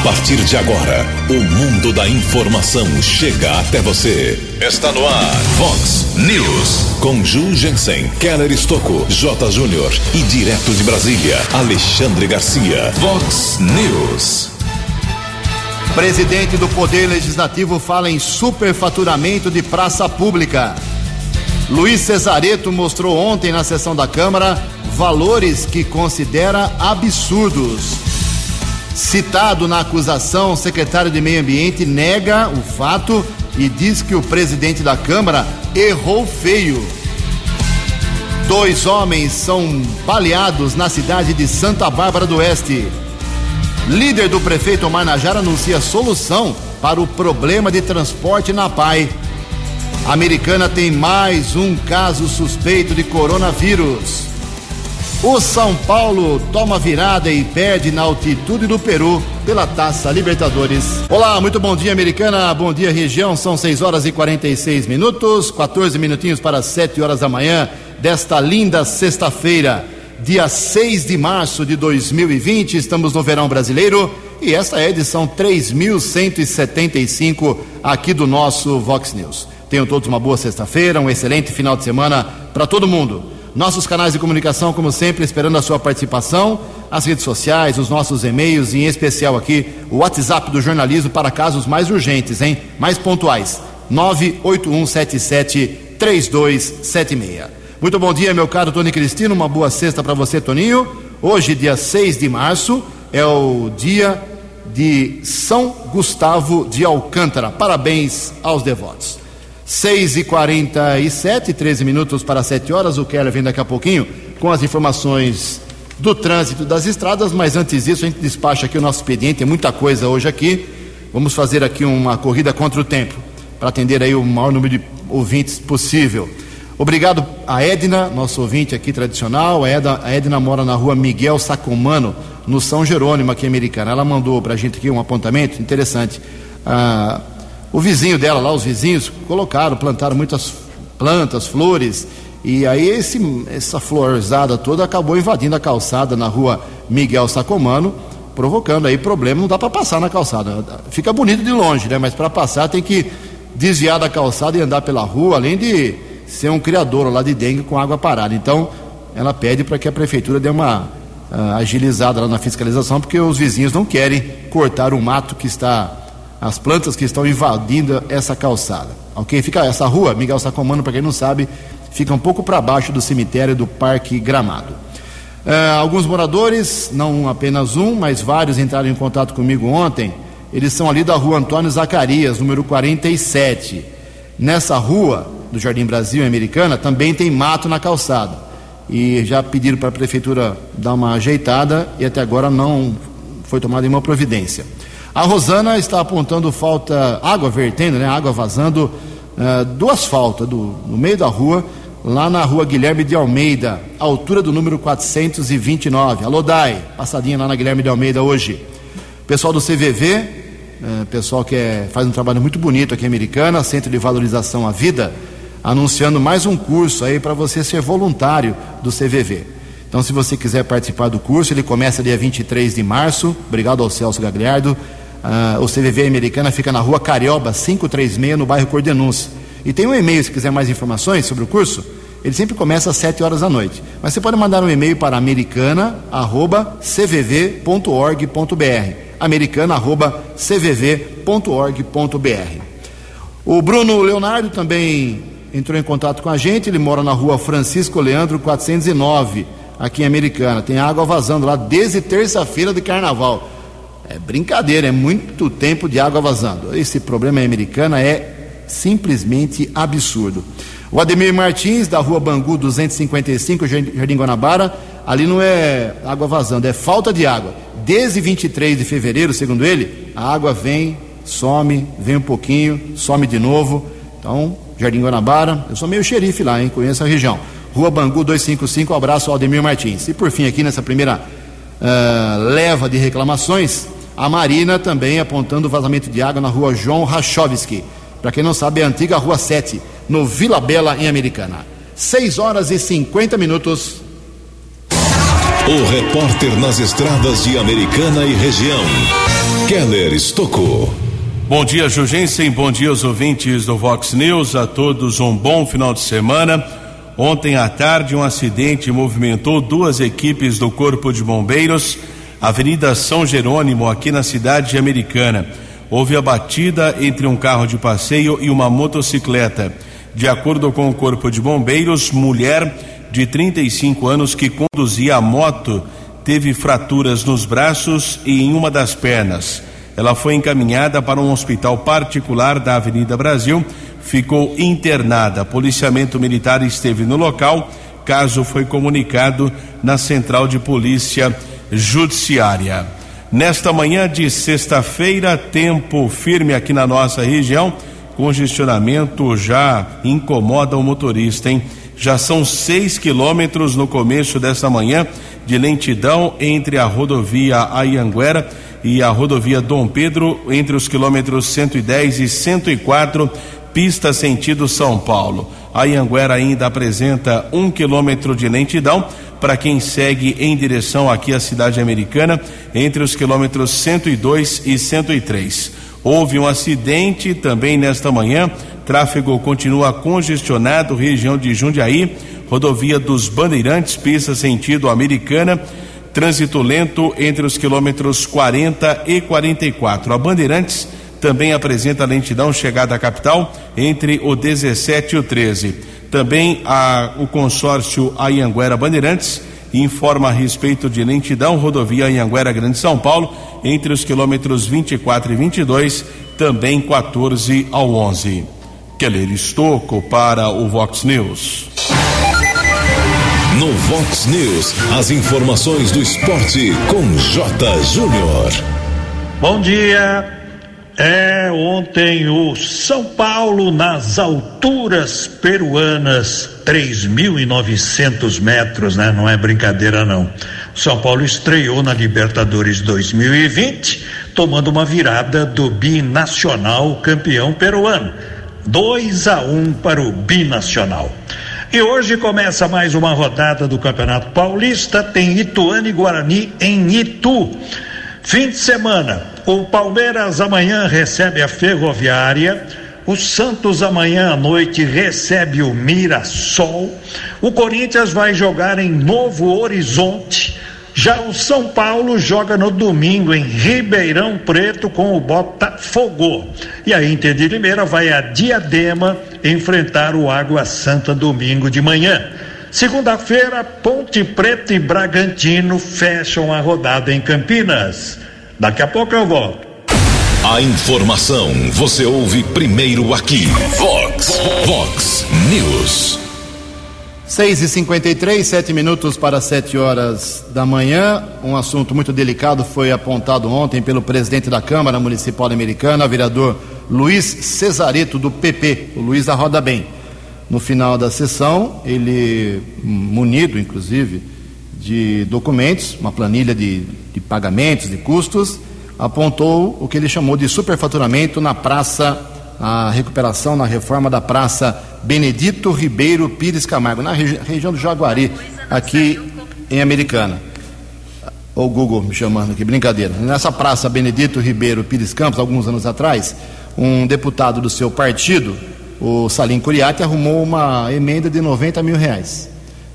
A partir de agora, o mundo da informação chega até você. Está no ar, Fox News. Com Ju Jensen, Keller Estocco, J. Júnior e direto de Brasília, Alexandre Garcia. Fox News. Presidente do Poder Legislativo fala em superfaturamento de praça pública. Luiz Cesareto mostrou ontem na sessão da Câmara valores que considera absurdos. Citado na acusação, o secretário de Meio Ambiente nega o fato e diz que o presidente da Câmara errou feio. Dois homens são baleados na cidade de Santa Bárbara do Oeste. Líder do prefeito Omar anuncia solução para o problema de transporte na PAI. A americana tem mais um caso suspeito de coronavírus. O São Paulo toma virada e perde na altitude do Peru pela Taça Libertadores. Olá, muito bom dia, americana. Bom dia, região. São 6 horas e 46 minutos, 14 minutinhos para 7 horas da manhã desta linda sexta-feira, dia 6 de março de 2020. Estamos no verão brasileiro e esta é a edição 3175 aqui do nosso Vox News. Tenham todos uma boa sexta-feira, um excelente final de semana para todo mundo. Nossos canais de comunicação, como sempre, esperando a sua participação, as redes sociais, os nossos e-mails, em especial aqui o WhatsApp do jornalismo para casos mais urgentes, hein? Mais pontuais. 981773276. Muito bom dia, meu caro Tony Cristino. Uma boa sexta para você, Toninho. Hoje, dia 6 de março, é o dia de São Gustavo de Alcântara. Parabéns aos devotos. 6 e 47 13 minutos para 7 horas. O Keller vem daqui a pouquinho com as informações do trânsito das estradas, mas antes disso a gente despacha aqui o nosso expediente, tem muita coisa hoje aqui. Vamos fazer aqui uma corrida contra o tempo para atender aí o maior número de ouvintes possível. Obrigado a Edna, nosso ouvinte aqui tradicional. A Edna, a Edna mora na rua Miguel Sacomano, no São Jerônimo, aqui americana. Ela mandou para a gente aqui um apontamento interessante. Ah, o vizinho dela lá, os vizinhos, colocaram, plantaram muitas plantas, flores, e aí esse, essa florzada toda acabou invadindo a calçada na rua Miguel Sacomano, provocando aí problema, não dá para passar na calçada. Fica bonito de longe, né? Mas para passar tem que desviar da calçada e andar pela rua, além de ser um criador lá de dengue com água parada. Então, ela pede para que a prefeitura dê uma uh, agilizada lá na fiscalização, porque os vizinhos não querem cortar o mato que está as plantas que estão invadindo essa calçada. Ok? Fica essa rua, Miguel Sacomano, para quem não sabe, fica um pouco para baixo do cemitério do Parque Gramado. Uh, alguns moradores, não apenas um, mas vários entraram em contato comigo ontem. Eles são ali da rua Antônio Zacarias, número 47. Nessa rua, do Jardim Brasil Americana, também tem mato na calçada. E já pediram para a prefeitura dar uma ajeitada e até agora não foi tomada nenhuma providência. A Rosana está apontando falta, água vertendo, né, água vazando uh, do asfalto, do, no meio da rua, lá na rua Guilherme de Almeida, altura do número 429. Alô, Dai, passadinha lá na Guilherme de Almeida hoje. Pessoal do CVV, uh, eh, pessoal que é, faz um trabalho muito bonito aqui em Americana, Centro de Valorização à Vida, anunciando mais um curso aí para você ser voluntário do CVV. Então, se você quiser participar do curso, ele começa dia 23 de março. Obrigado ao Celso Gagliardo Uh, o CVV Americana fica na rua Carioba, 536, no bairro Cordenúncio. E tem um e-mail, se quiser mais informações sobre o curso, ele sempre começa às 7 horas da noite. Mas você pode mandar um e-mail para americana.cvv.org.br. americana.cvv.org.br. O Bruno Leonardo também entrou em contato com a gente. Ele mora na rua Francisco Leandro 409, aqui em Americana. Tem água vazando lá desde terça-feira de carnaval. É brincadeira, é muito tempo de água vazando. Esse problema em Americana é simplesmente absurdo. O Ademir Martins, da rua Bangu 255, Jardim Guanabara, ali não é água vazando, é falta de água. Desde 23 de fevereiro, segundo ele, a água vem, some, vem um pouquinho, some de novo. Então, Jardim Guanabara, eu sou meio xerife lá, hein? Conheço a região. Rua Bangu 255, um abraço ao Ademir Martins. E por fim, aqui nessa primeira uh, leva de reclamações, a Marina também apontando vazamento de água na rua João Rachovski. Para quem não sabe, é a antiga Rua 7, no Vila Bela, em Americana. 6 horas e 50 minutos. O repórter nas estradas de Americana e região, Keller Estocou. Bom dia, Jugensen. Bom dia aos ouvintes do Vox News. A todos um bom final de semana. Ontem à tarde, um acidente movimentou duas equipes do Corpo de Bombeiros, Avenida São Jerônimo, aqui na cidade americana. Houve a batida entre um carro de passeio e uma motocicleta. De acordo com o Corpo de Bombeiros, mulher de 35 anos que conduzia a moto teve fraturas nos braços e em uma das pernas. Ela foi encaminhada para um hospital particular da Avenida Brasil, ficou internada. Policiamento militar esteve no local. Caso foi comunicado na Central de Polícia Judiciária. Nesta manhã de sexta-feira, tempo firme aqui na nossa região congestionamento já incomoda o motorista, hein? Já são seis quilômetros no começo dessa manhã de lentidão entre a rodovia Ayanguera e a rodovia Dom Pedro, entre os quilômetros 110 e 104, pista sentido São Paulo. A Anhanguera ainda apresenta um quilômetro de lentidão para quem segue em direção aqui à cidade americana, entre os quilômetros 102 e 103. Houve um acidente também nesta manhã. Tráfego continua congestionado, região de Jundiaí, rodovia dos Bandeirantes, pista sentido americana. Trânsito lento entre os quilômetros 40 e 44. A Bandeirantes também apresenta lentidão chegada à capital entre o 17 e o 13. Também a, o consórcio Ayanguera Bandeirantes informa a respeito de lentidão rodovia Anhanguera Grande São Paulo entre os quilômetros 24 e 22, também 14 ao 11. Keller Estocco para o Vox News. No Vox News, as informações do esporte com J. Júnior. Bom dia. É, ontem o São Paulo nas alturas peruanas, 3.900 metros, né? Não é brincadeira não. São Paulo estreou na Libertadores 2020, tomando uma virada do binacional campeão peruano. 2 a 1 um para o binacional. E hoje começa mais uma rodada do Campeonato Paulista, tem Ituano e Guarani em Itu. Fim de semana, o Palmeiras amanhã recebe a Ferroviária, o Santos amanhã à noite recebe o Mirassol, o Corinthians vai jogar em Novo Horizonte, já o São Paulo joga no domingo em Ribeirão Preto com o Botafogo. E a Inter de Limeira vai a Diadema enfrentar o Água Santa domingo de manhã. Segunda-feira, Ponte Preta e Bragantino fecham a rodada em Campinas. Daqui a pouco eu volto. A informação você ouve primeiro aqui. Vox, Vox News. 6 e 53 sete minutos para 7 horas da manhã. Um assunto muito delicado foi apontado ontem pelo presidente da Câmara Municipal Americana, vereador Luiz Cesareto, do PP, o Luiz da Roda Bem. No final da sessão, ele, munido inclusive de documentos, uma planilha de, de pagamentos, de custos, apontou o que ele chamou de superfaturamento na praça, a recuperação, na reforma da praça Benedito Ribeiro Pires Camargo, na regi região do Jaguari, aqui em Americana. O Google me chamando aqui, brincadeira. Nessa praça Benedito Ribeiro Pires Campos, alguns anos atrás, um deputado do seu partido o Salim Curiati arrumou uma emenda de 90 mil reais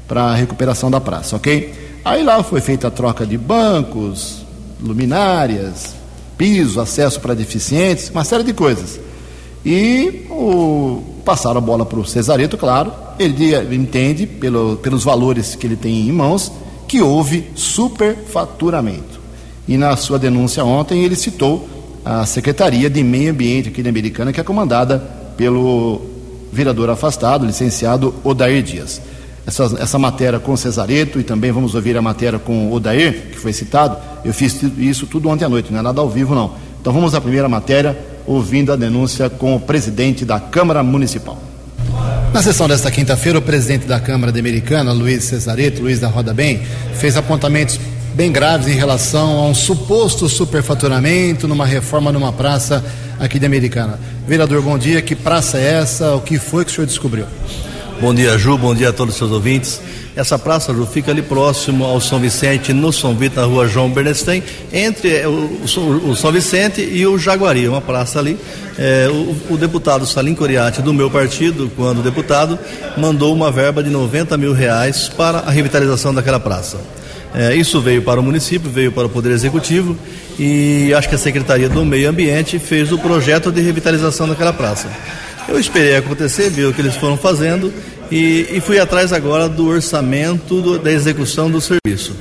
para a recuperação da praça, ok? Aí lá foi feita a troca de bancos, luminárias, piso, acesso para deficientes, uma série de coisas. E o, passaram a bola para o Cesareto, claro, ele entende, pelo, pelos valores que ele tem em mãos, que houve superfaturamento. E na sua denúncia ontem ele citou a Secretaria de Meio Ambiente aqui da Americana, que é comandada pelo vereador afastado, licenciado Odair Dias. Essa, essa matéria com Cesareto e também vamos ouvir a matéria com Odair, que foi citado. Eu fiz isso tudo ontem à noite, não é nada ao vivo, não. Então vamos à primeira matéria, ouvindo a denúncia com o presidente da Câmara Municipal. Na sessão desta quinta-feira, o presidente da Câmara de Americana, Luiz Cesareto, Luiz da Roda Bem, fez apontamentos bem graves em relação a um suposto superfaturamento numa reforma numa praça aqui de Americana. Vereador, bom dia. Que praça é essa? O que foi que o senhor descobriu? Bom dia, Ju. Bom dia a todos os seus ouvintes. Essa praça, Ju, fica ali próximo ao São Vicente, no São Vito, na rua João Bernstein, entre o, o, o São Vicente e o Jaguari, uma praça ali. É, o, o, deputado Salim Coriati, do meu partido, quando deputado, mandou uma verba de 90 mil reais para a revitalização daquela praça. É, isso veio para o município, veio para o Poder Executivo e acho que a Secretaria do Meio Ambiente fez o projeto de revitalização daquela praça. Eu esperei acontecer, vi o que eles foram fazendo e, e fui atrás agora do orçamento do, da execução do serviço.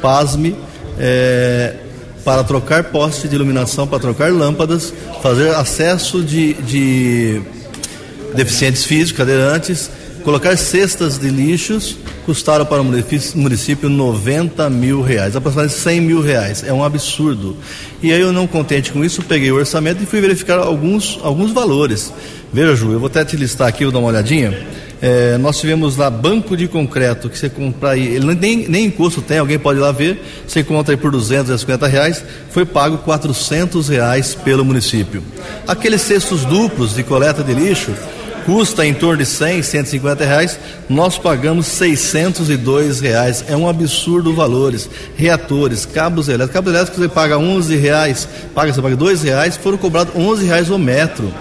Pasme, é, para trocar postes de iluminação, para trocar lâmpadas, fazer acesso de, de deficientes físicos, cadeirantes, colocar cestas de lixos custaram para o município 90 mil reais, aproximadamente 100 mil reais. É um absurdo. E aí eu não contente com isso, peguei o orçamento e fui verificar alguns, alguns valores. Veja, Ju, eu vou até te listar aqui, vou dar uma olhadinha. É, nós tivemos lá banco de concreto que você compra aí, ele nem, nem encosto tem, alguém pode ir lá ver, você encontra aí por 250 reais, foi pago 400 reais pelo município. Aqueles cestos duplos de coleta de lixo, custa em torno de 100, 150 reais, nós pagamos 602 reais. É um absurdo valores. Reatores, cabos elétricos, cabos elétricos você paga 11 reais, paga, você paga 2 reais, foram cobrados 11 reais o metro.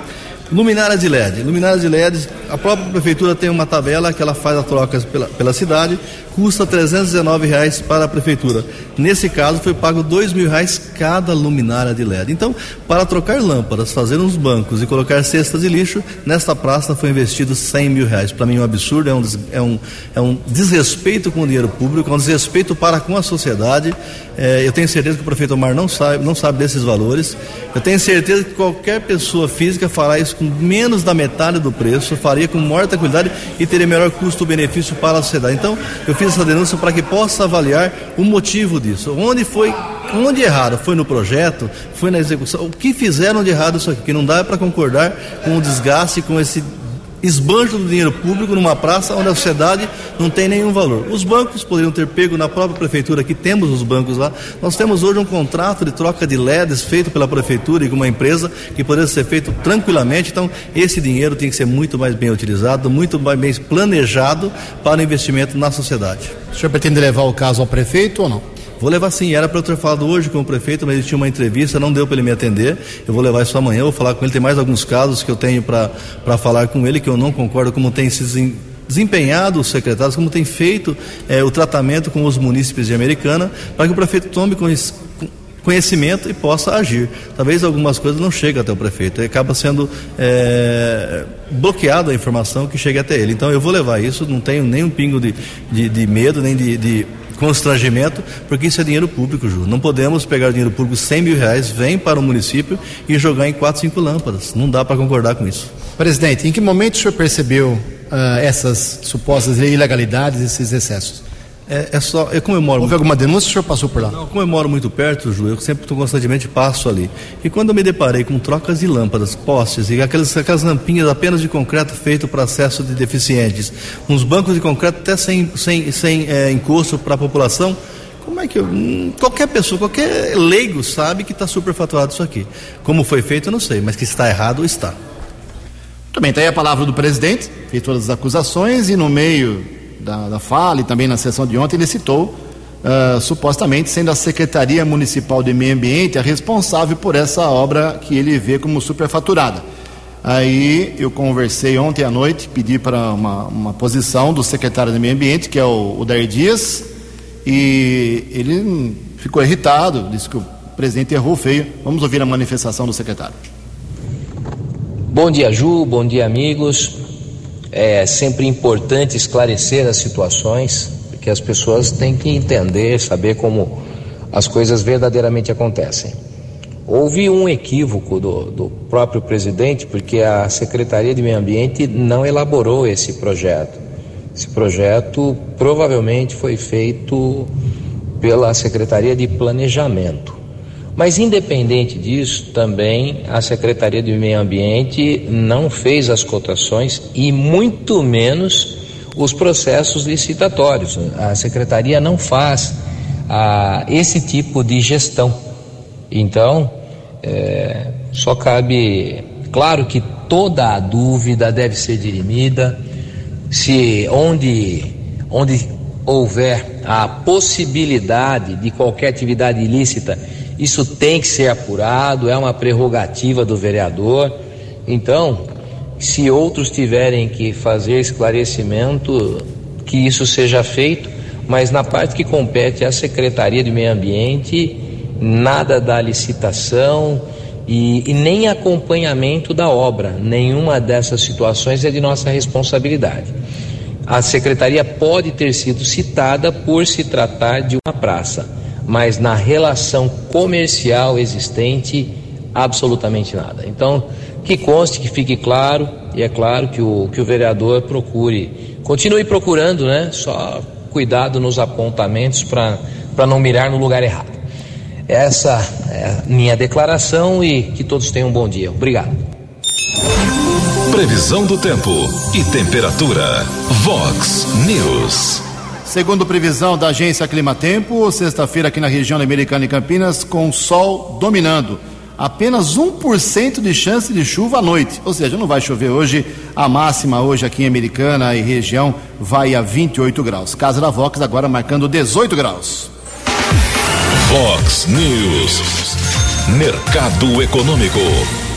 Luminárias de LED. Luminárias de LED, a própria prefeitura tem uma tabela que ela faz as trocas pela, pela cidade, custa 319 reais para a prefeitura. Nesse caso, foi pago dois mil reais cada luminária de LED. Então, para trocar lâmpadas, fazer uns bancos e colocar cestas de lixo, nesta praça foi investido 100 mil reais. Para mim é um absurdo, é um, é, um, é um desrespeito com o dinheiro público, é um desrespeito para com a sociedade. É, eu tenho certeza que o prefeito Omar não sabe, não sabe desses valores. Eu tenho certeza que qualquer pessoa física fará isso com menos da metade do preço, faria com maior tranquilidade e teria melhor custo-benefício para a sociedade. Então, eu fiz essa denúncia para que possa avaliar o motivo disso. Onde foi, onde erraram? Foi no projeto? Foi na execução? O que fizeram de errado isso aqui? Que não dá para concordar com o desgaste, com esse esbanjo do dinheiro público numa praça onde a sociedade não tem nenhum valor. Os bancos poderiam ter pego na própria prefeitura, que temos os bancos lá. Nós temos hoje um contrato de troca de LEDs feito pela prefeitura e com uma empresa que poderia ser feito tranquilamente. Então, esse dinheiro tem que ser muito mais bem utilizado, muito mais bem planejado para o investimento na sociedade. O senhor pretende levar o caso ao prefeito ou não? Vou levar sim, era para eu ter falado hoje com o prefeito, mas ele tinha uma entrevista, não deu para ele me atender. Eu vou levar isso amanhã, vou falar com ele. Tem mais alguns casos que eu tenho para falar com ele que eu não concordo como tem se desempenhado os secretários, como tem feito é, o tratamento com os munícipes de Americana, para que o prefeito tome conhecimento e possa agir. Talvez algumas coisas não cheguem até o prefeito, acaba sendo é, bloqueada a informação que chega até ele. Então eu vou levar isso, não tenho nem um pingo de, de, de medo, nem de, de constrangimento, porque isso é dinheiro público, Ju. Não podemos pegar dinheiro público, 100 mil reais, vem para o município e jogar em quatro, cinco lâmpadas. Não dá para concordar com isso. Presidente, em que momento o senhor percebeu uh, essas supostas ilegalidades, esses excessos? É, é só. Eu comemoro. Houve alguma denúncia o senhor passou por lá? Não, eu moro muito perto, Ju, eu sempre constantemente passo ali. E quando eu me deparei com trocas de lâmpadas, postes e aquelas, aquelas lampinhas apenas de concreto feito para acesso de deficientes, uns bancos de concreto até sem, sem, sem é, encosto para a população, como é que eu, hum, qualquer pessoa, qualquer leigo sabe que está superfaturado isso aqui. Como foi feito, eu não sei, mas que está errado, está. Muito bem, está aí a palavra do presidente, fez todas as acusações e no meio da, da fala e também na sessão de ontem, ele citou, uh, supostamente sendo a Secretaria Municipal de Meio Ambiente a responsável por essa obra que ele vê como superfaturada. Aí eu conversei ontem à noite, pedi para uma, uma posição do secretário de Meio Ambiente, que é o, o Dair Dias, e ele ficou irritado, disse que o presidente errou feio. Vamos ouvir a manifestação do secretário. Bom dia, Ju, bom dia, amigos. É sempre importante esclarecer as situações, porque as pessoas têm que entender, saber como as coisas verdadeiramente acontecem. Houve um equívoco do, do próprio presidente, porque a Secretaria de Meio Ambiente não elaborou esse projeto. Esse projeto provavelmente foi feito pela Secretaria de Planejamento. Mas, independente disso, também a Secretaria do Meio Ambiente não fez as cotações e muito menos os processos licitatórios. A Secretaria não faz ah, esse tipo de gestão. Então, é, só cabe. Claro que toda a dúvida deve ser dirimida, se onde, onde houver a possibilidade de qualquer atividade ilícita, isso tem que ser apurado, é uma prerrogativa do vereador. Então, se outros tiverem que fazer esclarecimento, que isso seja feito, mas na parte que compete à Secretaria de Meio Ambiente, nada da licitação e, e, nem acompanhamento da obra. Nenhuma dessas situações é de nossa responsabilidade. A secretaria pode ter sido citada por se tratar de uma praça, mas na relação comercial existente, absolutamente nada. Então, que conste, que fique claro, e é claro que o, que o vereador procure, continue procurando, né? Só cuidado nos apontamentos para não mirar no lugar errado. Essa é minha declaração e que todos tenham um bom dia. Obrigado. Previsão do tempo e temperatura. Vox News. Segundo previsão da agência Climatempo, sexta-feira aqui na região Americana e Campinas, com sol dominando. Apenas 1% de chance de chuva à noite, ou seja, não vai chover hoje. A máxima hoje aqui em Americana e região vai a 28 graus. Casa da Vox agora marcando 18 graus. Vox News. Mercado Econômico.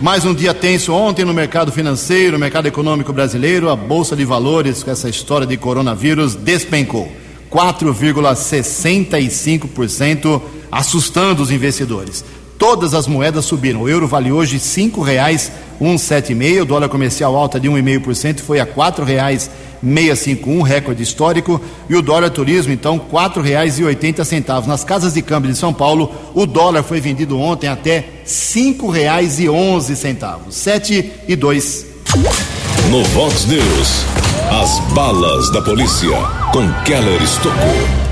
Mais um dia tenso ontem no mercado financeiro, no mercado econômico brasileiro. A Bolsa de Valores, com essa história de coronavírus, despencou 4,65%, assustando os investidores. Todas as moedas subiram. O euro vale hoje R$ 5,176. O dólar comercial alta de 1,5% foi a R$ 4,651, recorde histórico. E o dólar turismo, então, R$ 4,80. Nas casas de câmbio de São Paulo, o dólar foi vendido ontem até R$ 5,11. 7 e 2. No Vox News, as balas da polícia com Keller Estocou.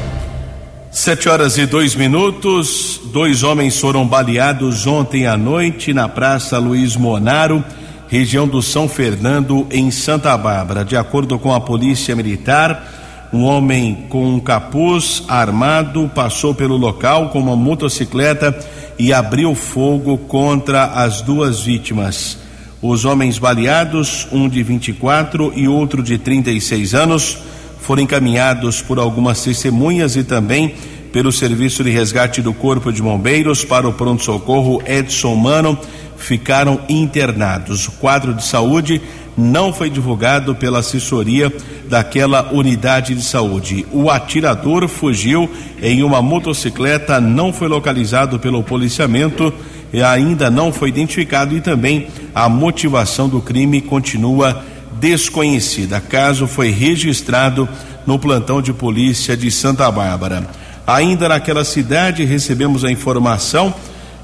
Sete horas e dois minutos. Dois homens foram baleados ontem à noite na Praça Luiz Monaro, região do São Fernando, em Santa Bárbara. De acordo com a Polícia Militar, um homem com um capuz armado passou pelo local com uma motocicleta e abriu fogo contra as duas vítimas. Os homens baleados, um de 24 e outro de 36 anos, foram encaminhados por algumas testemunhas e também pelo Serviço de Resgate do Corpo de Bombeiros para o pronto-socorro Edson Mano, ficaram internados. O quadro de saúde não foi divulgado pela assessoria daquela unidade de saúde. O atirador fugiu em uma motocicleta, não foi localizado pelo policiamento e ainda não foi identificado e também a motivação do crime continua desconhecida. Caso foi registrado no plantão de polícia de Santa Bárbara. Ainda naquela cidade, recebemos a informação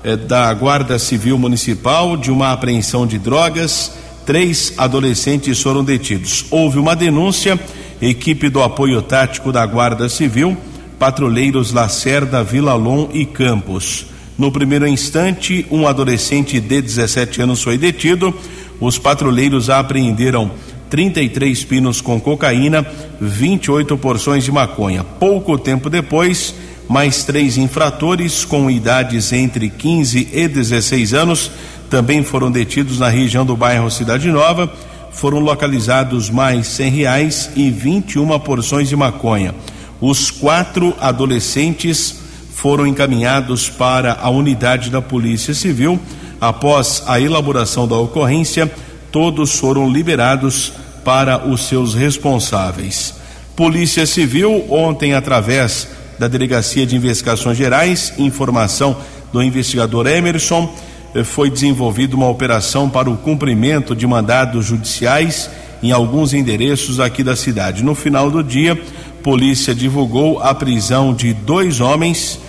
eh, da Guarda Civil Municipal de uma apreensão de drogas. Três adolescentes foram detidos. Houve uma denúncia, equipe do apoio tático da Guarda Civil, patrulheiros Lacerda, Vila Lom e Campos. No primeiro instante, um adolescente de 17 anos foi detido os patrulheiros apreenderam 33 pinos com cocaína, 28 porções de maconha. Pouco tempo depois, mais três infratores com idades entre 15 e 16 anos também foram detidos na região do bairro Cidade Nova. Foram localizados mais 100 reais e 21 porções de maconha. Os quatro adolescentes foram encaminhados para a unidade da Polícia Civil Após a elaboração da ocorrência, todos foram liberados para os seus responsáveis. Polícia Civil, ontem, através da Delegacia de Investigações Gerais, informação do investigador Emerson, eh, foi desenvolvida uma operação para o cumprimento de mandados judiciais em alguns endereços aqui da cidade. No final do dia, polícia divulgou a prisão de dois homens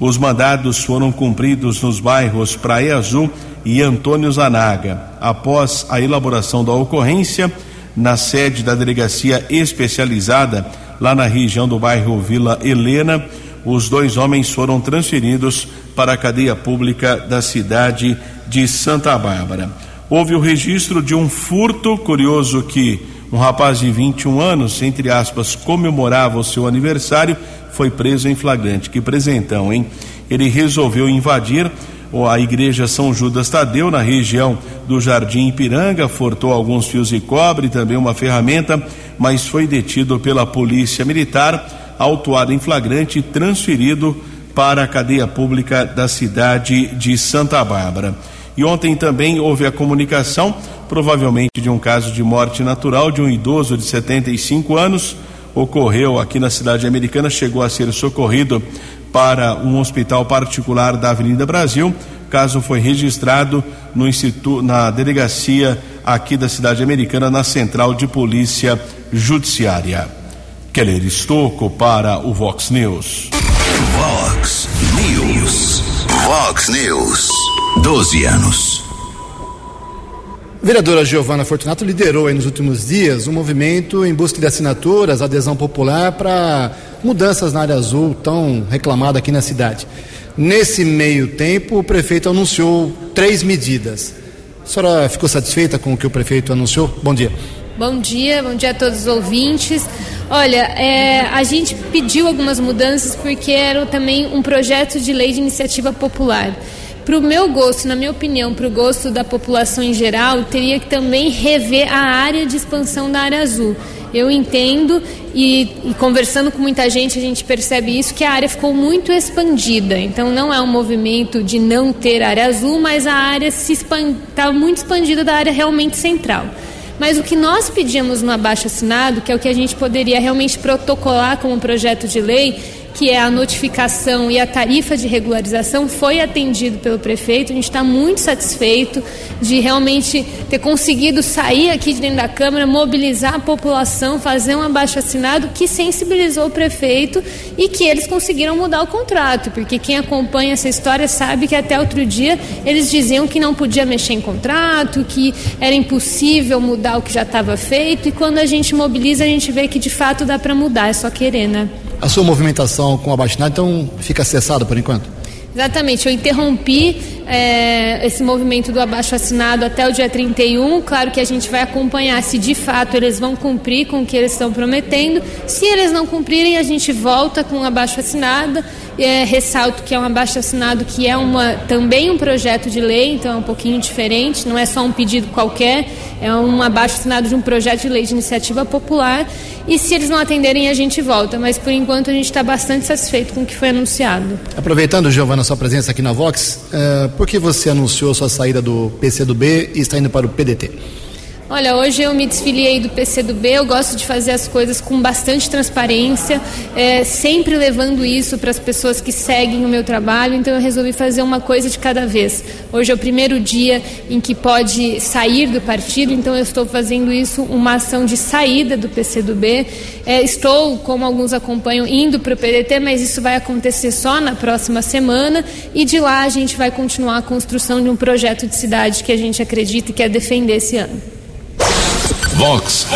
os mandados foram cumpridos nos bairros Praia Azul e Antônio Zanaga. Após a elaboração da ocorrência, na sede da delegacia especializada, lá na região do bairro Vila Helena, os dois homens foram transferidos para a cadeia pública da cidade de Santa Bárbara. Houve o registro de um furto, curioso que um rapaz de 21 anos, entre aspas, comemorava o seu aniversário, foi preso em flagrante. Que presentão, hein? Ele resolveu invadir a igreja São Judas Tadeu, na região do Jardim Ipiranga, furtou alguns fios de cobre, também uma ferramenta, mas foi detido pela Polícia Militar, autuado em flagrante e transferido para a cadeia pública da cidade de Santa Bárbara. E ontem também houve a comunicação, provavelmente de um caso de morte natural de um idoso de 75 anos. Ocorreu aqui na cidade americana, chegou a ser socorrido para um hospital particular da Avenida Brasil. O caso foi registrado no instituto, na delegacia aqui da cidade americana, na Central de Polícia Judiciária. Keller Estocco para o Vox News. Vox News. Vox News. 12 anos. A vereadora Giovana Fortunato liderou nos últimos dias um movimento em busca de assinaturas, adesão popular para mudanças na área azul tão reclamada aqui na cidade. Nesse meio tempo, o prefeito anunciou três medidas. A senhora ficou satisfeita com o que o prefeito anunciou? Bom dia. Bom dia, bom dia a todos os ouvintes. Olha, é, a gente pediu algumas mudanças porque era também um projeto de lei de iniciativa popular. Para o meu gosto, na minha opinião, para o gosto da população em geral, teria que também rever a área de expansão da área azul. Eu entendo e, e, conversando com muita gente a gente percebe isso que a área ficou muito expandida. Então não é um movimento de não ter área azul, mas a área está muito expandida da área realmente central. Mas o que nós pedimos no abaixo assinado, que é o que a gente poderia realmente protocolar como projeto de lei, que é a notificação e a tarifa de regularização, foi atendido pelo prefeito. A gente está muito satisfeito de realmente ter conseguido sair aqui de dentro da Câmara, mobilizar a população, fazer um abaixo assinado que sensibilizou o prefeito e que eles conseguiram mudar o contrato, porque quem acompanha essa história sabe que até outro dia eles diziam que não podia mexer em contrato, que era impossível mudar o que já estava feito, e quando a gente mobiliza, a gente vê que de fato dá para mudar, é só querer, né? A sua movimentação com a Baixinada, então fica cessado por enquanto? Exatamente, eu interrompi é, esse movimento do abaixo assinado até o dia 31. Claro que a gente vai acompanhar se de fato eles vão cumprir com o que eles estão prometendo. Se eles não cumprirem, a gente volta com o abaixo assinado. É, ressalto que é um abaixo assinado que é uma, também um projeto de lei, então é um pouquinho diferente, não é só um pedido qualquer, é um abaixo assinado de um projeto de lei de iniciativa popular. E se eles não atenderem, a gente volta. Mas por enquanto a gente está bastante satisfeito com o que foi anunciado. Aproveitando, Giovana, sua presença aqui na Vox, uh, por que você anunciou sua saída do PCdoB e está indo para o PDT? Olha, hoje eu me desfiliei do PCdoB, eu gosto de fazer as coisas com bastante transparência, é, sempre levando isso para as pessoas que seguem o meu trabalho, então eu resolvi fazer uma coisa de cada vez. Hoje é o primeiro dia em que pode sair do partido, então eu estou fazendo isso, uma ação de saída do PCdoB. É, estou, como alguns acompanham, indo para o PDT, mas isso vai acontecer só na próxima semana e de lá a gente vai continuar a construção de um projeto de cidade que a gente acredita e quer defender esse ano. Vox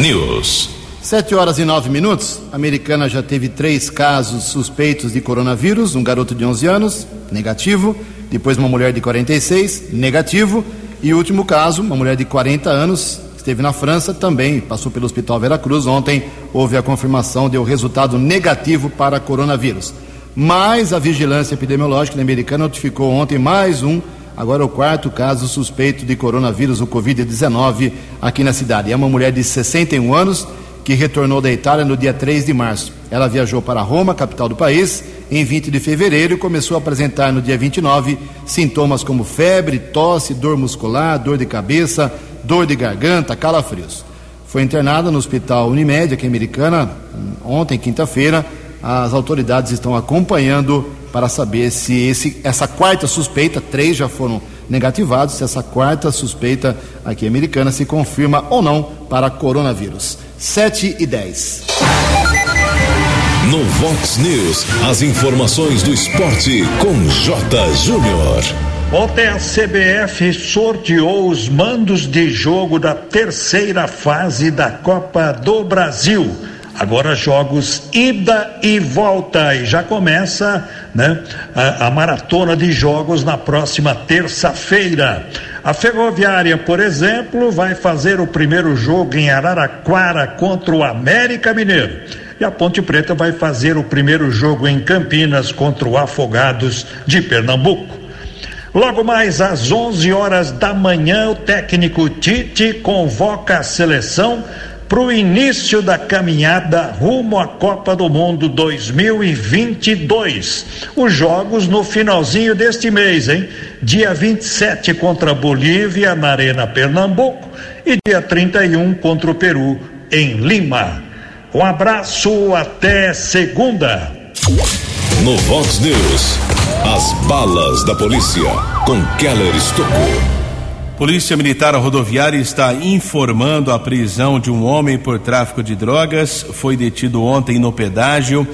News. Sete horas e nove minutos. A americana já teve três casos suspeitos de coronavírus: um garoto de 11 anos, negativo. Depois, uma mulher de 46, negativo. E último caso, uma mulher de 40 anos, esteve na França, também passou pelo Hospital Veracruz. Ontem houve a confirmação, deu resultado negativo para coronavírus. Mas a vigilância epidemiológica americana notificou ontem mais um Agora o quarto caso suspeito de coronavírus, o Covid-19, aqui na cidade. É uma mulher de 61 anos que retornou da Itália no dia 3 de março. Ela viajou para Roma, capital do país, em 20 de fevereiro e começou a apresentar no dia 29 sintomas como febre, tosse, dor muscular, dor de cabeça, dor de garganta, calafrios. Foi internada no Hospital Unimed, aqui em Americana, ontem, quinta-feira. As autoridades estão acompanhando para saber se esse, essa quarta suspeita, três já foram negativados, se essa quarta suspeita aqui americana se confirma ou não para coronavírus. 7 e 10. No Vox News, as informações do esporte com J. Júnior. Ontem a CBF sorteou os mandos de jogo da terceira fase da Copa do Brasil. Agora jogos ida e volta e já começa né, a, a maratona de jogos na próxima terça-feira. A Ferroviária, por exemplo, vai fazer o primeiro jogo em Araraquara contra o América Mineiro. E a Ponte Preta vai fazer o primeiro jogo em Campinas contra o Afogados de Pernambuco. Logo mais às 11 horas da manhã, o técnico Tite convoca a seleção para o início da caminhada rumo à Copa do Mundo 2022. Os jogos no finalzinho deste mês, hein? Dia 27 contra a Bolívia na Arena Pernambuco e dia 31 contra o Peru em Lima. Um abraço, até segunda. No Vox News, as balas da polícia com Keller Estocou. Polícia Militar Rodoviária está informando a prisão de um homem por tráfico de drogas. Foi detido ontem no pedágio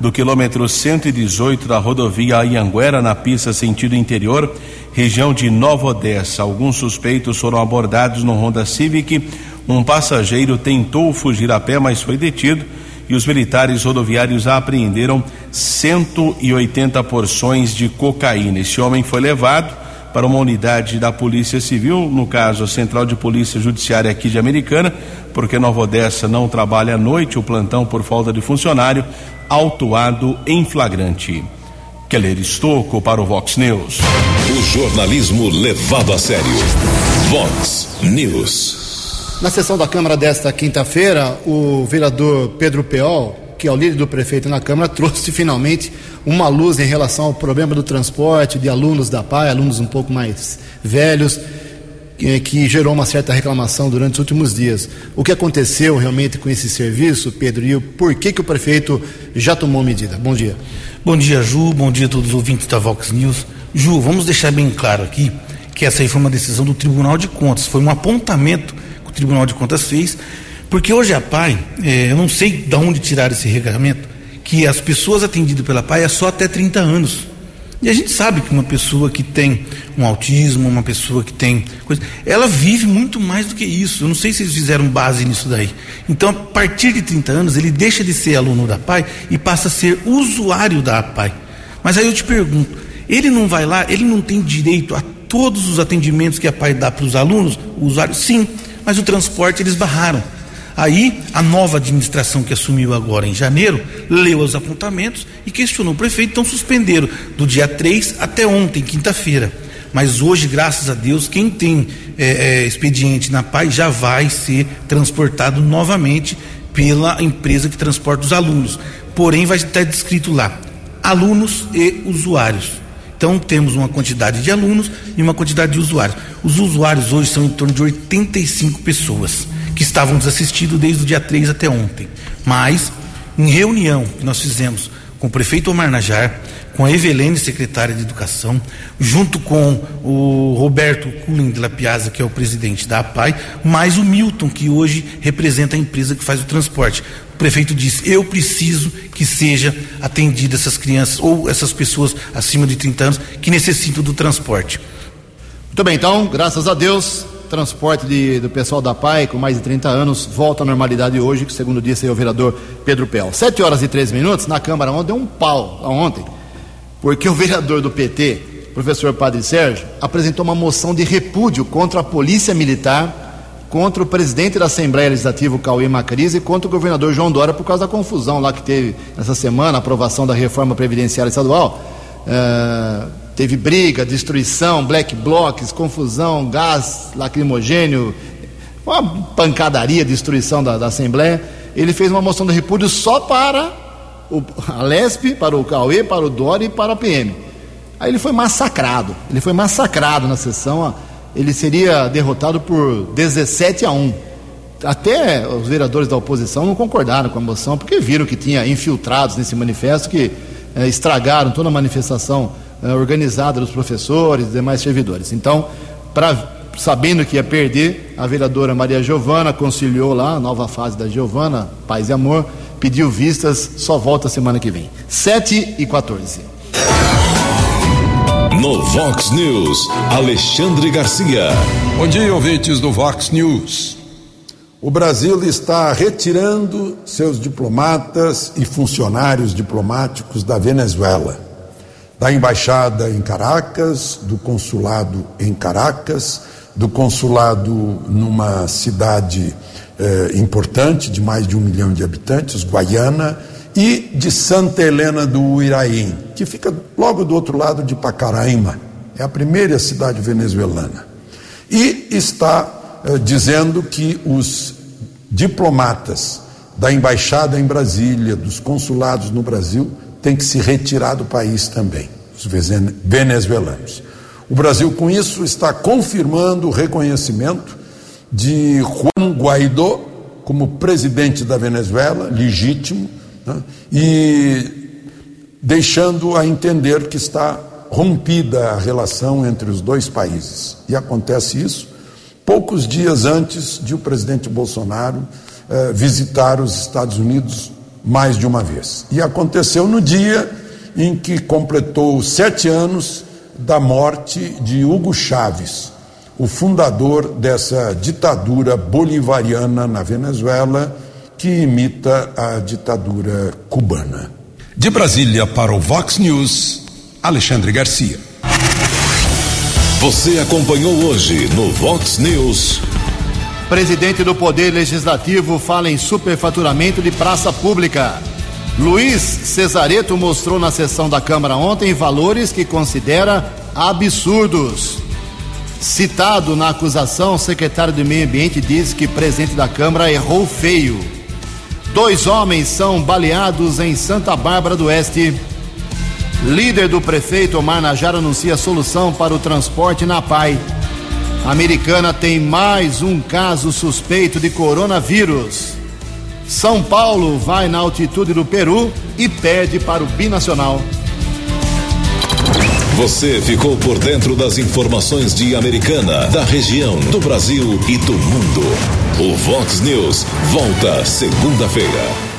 do quilômetro 118 da rodovia Anhanguera, na pista sentido interior, região de Nova Odessa. Alguns suspeitos foram abordados no Honda Civic. Um passageiro tentou fugir a pé, mas foi detido. E os militares rodoviários apreenderam 180 porções de cocaína. Esse homem foi levado para uma unidade da Polícia Civil, no caso a Central de Polícia Judiciária aqui de Americana, porque Nova Odessa não trabalha à noite, o plantão por falta de funcionário, autuado em flagrante. Keller Estocco para o Vox News. O jornalismo levado a sério. Vox News. Na sessão da Câmara desta quinta-feira, o vereador Pedro Peol que é o líder do prefeito na Câmara, trouxe finalmente uma luz em relação ao problema do transporte de alunos da PAI, alunos um pouco mais velhos, que, que gerou uma certa reclamação durante os últimos dias. O que aconteceu realmente com esse serviço, Pedro, e por que, que o prefeito já tomou medida? Bom dia. Bom dia, Ju. Bom dia a todos os ouvintes da Vox News. Ju, vamos deixar bem claro aqui que essa aí foi uma decisão do Tribunal de Contas, foi um apontamento que o Tribunal de Contas fez porque hoje a PAI, é, eu não sei de onde tirar esse regulamento, que as pessoas atendidas pela PAI é só até 30 anos. E a gente sabe que uma pessoa que tem um autismo, uma pessoa que tem coisa, ela vive muito mais do que isso. Eu não sei se eles fizeram base nisso daí. Então, a partir de 30 anos, ele deixa de ser aluno da PAI e passa a ser usuário da PAI. Mas aí eu te pergunto, ele não vai lá, ele não tem direito a todos os atendimentos que a PAI dá para os alunos, o usuário? Sim, mas o transporte eles barraram. Aí, a nova administração que assumiu agora em janeiro leu os apontamentos e questionou o prefeito, então suspenderam do dia 3 até ontem, quinta-feira. Mas hoje, graças a Deus, quem tem é, é, expediente na PAI já vai ser transportado novamente pela empresa que transporta os alunos. Porém, vai estar descrito lá: alunos e usuários. Então temos uma quantidade de alunos e uma quantidade de usuários. Os usuários hoje são em torno de 85 pessoas que estavam desassistidos desde o dia 3 até ontem. Mas, em reunião que nós fizemos com o prefeito Omar Najar, com a Evelene, secretária de Educação, junto com o Roberto Cullen de La Piazza, que é o presidente da APAI, mais o Milton, que hoje representa a empresa que faz o transporte. O prefeito disse: Eu preciso que seja atendida essas crianças ou essas pessoas acima de 30 anos que necessitam do transporte. Muito bem, então, graças a Deus, transporte de, do pessoal da PAI com mais de 30 anos volta à normalidade hoje, que segundo disse o vereador Pedro Pel. Sete horas e três minutos, na Câmara ontem, deu um pau ontem, porque o vereador do PT, professor Padre Sérgio, apresentou uma moção de repúdio contra a Polícia Militar, contra o presidente da Assembleia Legislativa, Cauê Macris, e contra o governador João Dória, por causa da confusão lá que teve essa semana, a aprovação da reforma previdenciária estadual. Uh, Teve briga, destruição, black blocs, confusão, gás lacrimogênio, uma pancadaria, destruição da, da Assembleia. Ele fez uma moção de repúdio só para o, a LESP, para o Cauê, para o Dori e para a PM. Aí ele foi massacrado. Ele foi massacrado na sessão. Ele seria derrotado por 17 a 1. Até os vereadores da oposição não concordaram com a moção, porque viram que tinha infiltrados nesse manifesto que eh, estragaram toda a manifestação uh, organizada dos professores e demais servidores. Então, pra, sabendo que ia perder, a vereadora Maria Giovana conciliou lá, a nova fase da Giovana, Paz e Amor, pediu vistas, só volta semana que vem. 7 e 14. No Vox News, Alexandre Garcia. Bom dia, ouvintes do Vox News. O Brasil está retirando seus diplomatas e funcionários diplomáticos da Venezuela da embaixada em Caracas, do consulado em Caracas, do consulado numa cidade eh, importante de mais de um milhão de habitantes, Guaiana, e de Santa Helena do Uiraim, que fica logo do outro lado de Pacaraima, é a primeira cidade venezuelana. E está eh, dizendo que os diplomatas da embaixada em Brasília, dos consulados no Brasil, têm que se retirar do país também, os venezuelanos. O Brasil, com isso, está confirmando o reconhecimento de Juan Guaidó como presidente da Venezuela, legítimo, né, e deixando a entender que está rompida a relação entre os dois países. E acontece isso poucos dias antes de o presidente Bolsonaro eh, visitar os Estados Unidos mais de uma vez. E aconteceu no dia em que completou sete anos da morte de Hugo Chávez, o fundador dessa ditadura bolivariana na Venezuela, que imita a ditadura cubana. De Brasília para o Vox News, Alexandre Garcia. Você acompanhou hoje no Vox News. Presidente do Poder Legislativo fala em superfaturamento de praça pública. Luiz Cesareto mostrou na sessão da Câmara ontem valores que considera absurdos. Citado na acusação, o secretário do Meio Ambiente diz que presidente da Câmara errou feio. Dois homens são baleados em Santa Bárbara do Oeste. Líder do prefeito Omar Najar anuncia solução para o transporte na PAI. Americana tem mais um caso suspeito de coronavírus. São Paulo vai na altitude do Peru e pede para o binacional. Você ficou por dentro das informações de Americana, da região, do Brasil e do mundo. O Vox News volta segunda-feira.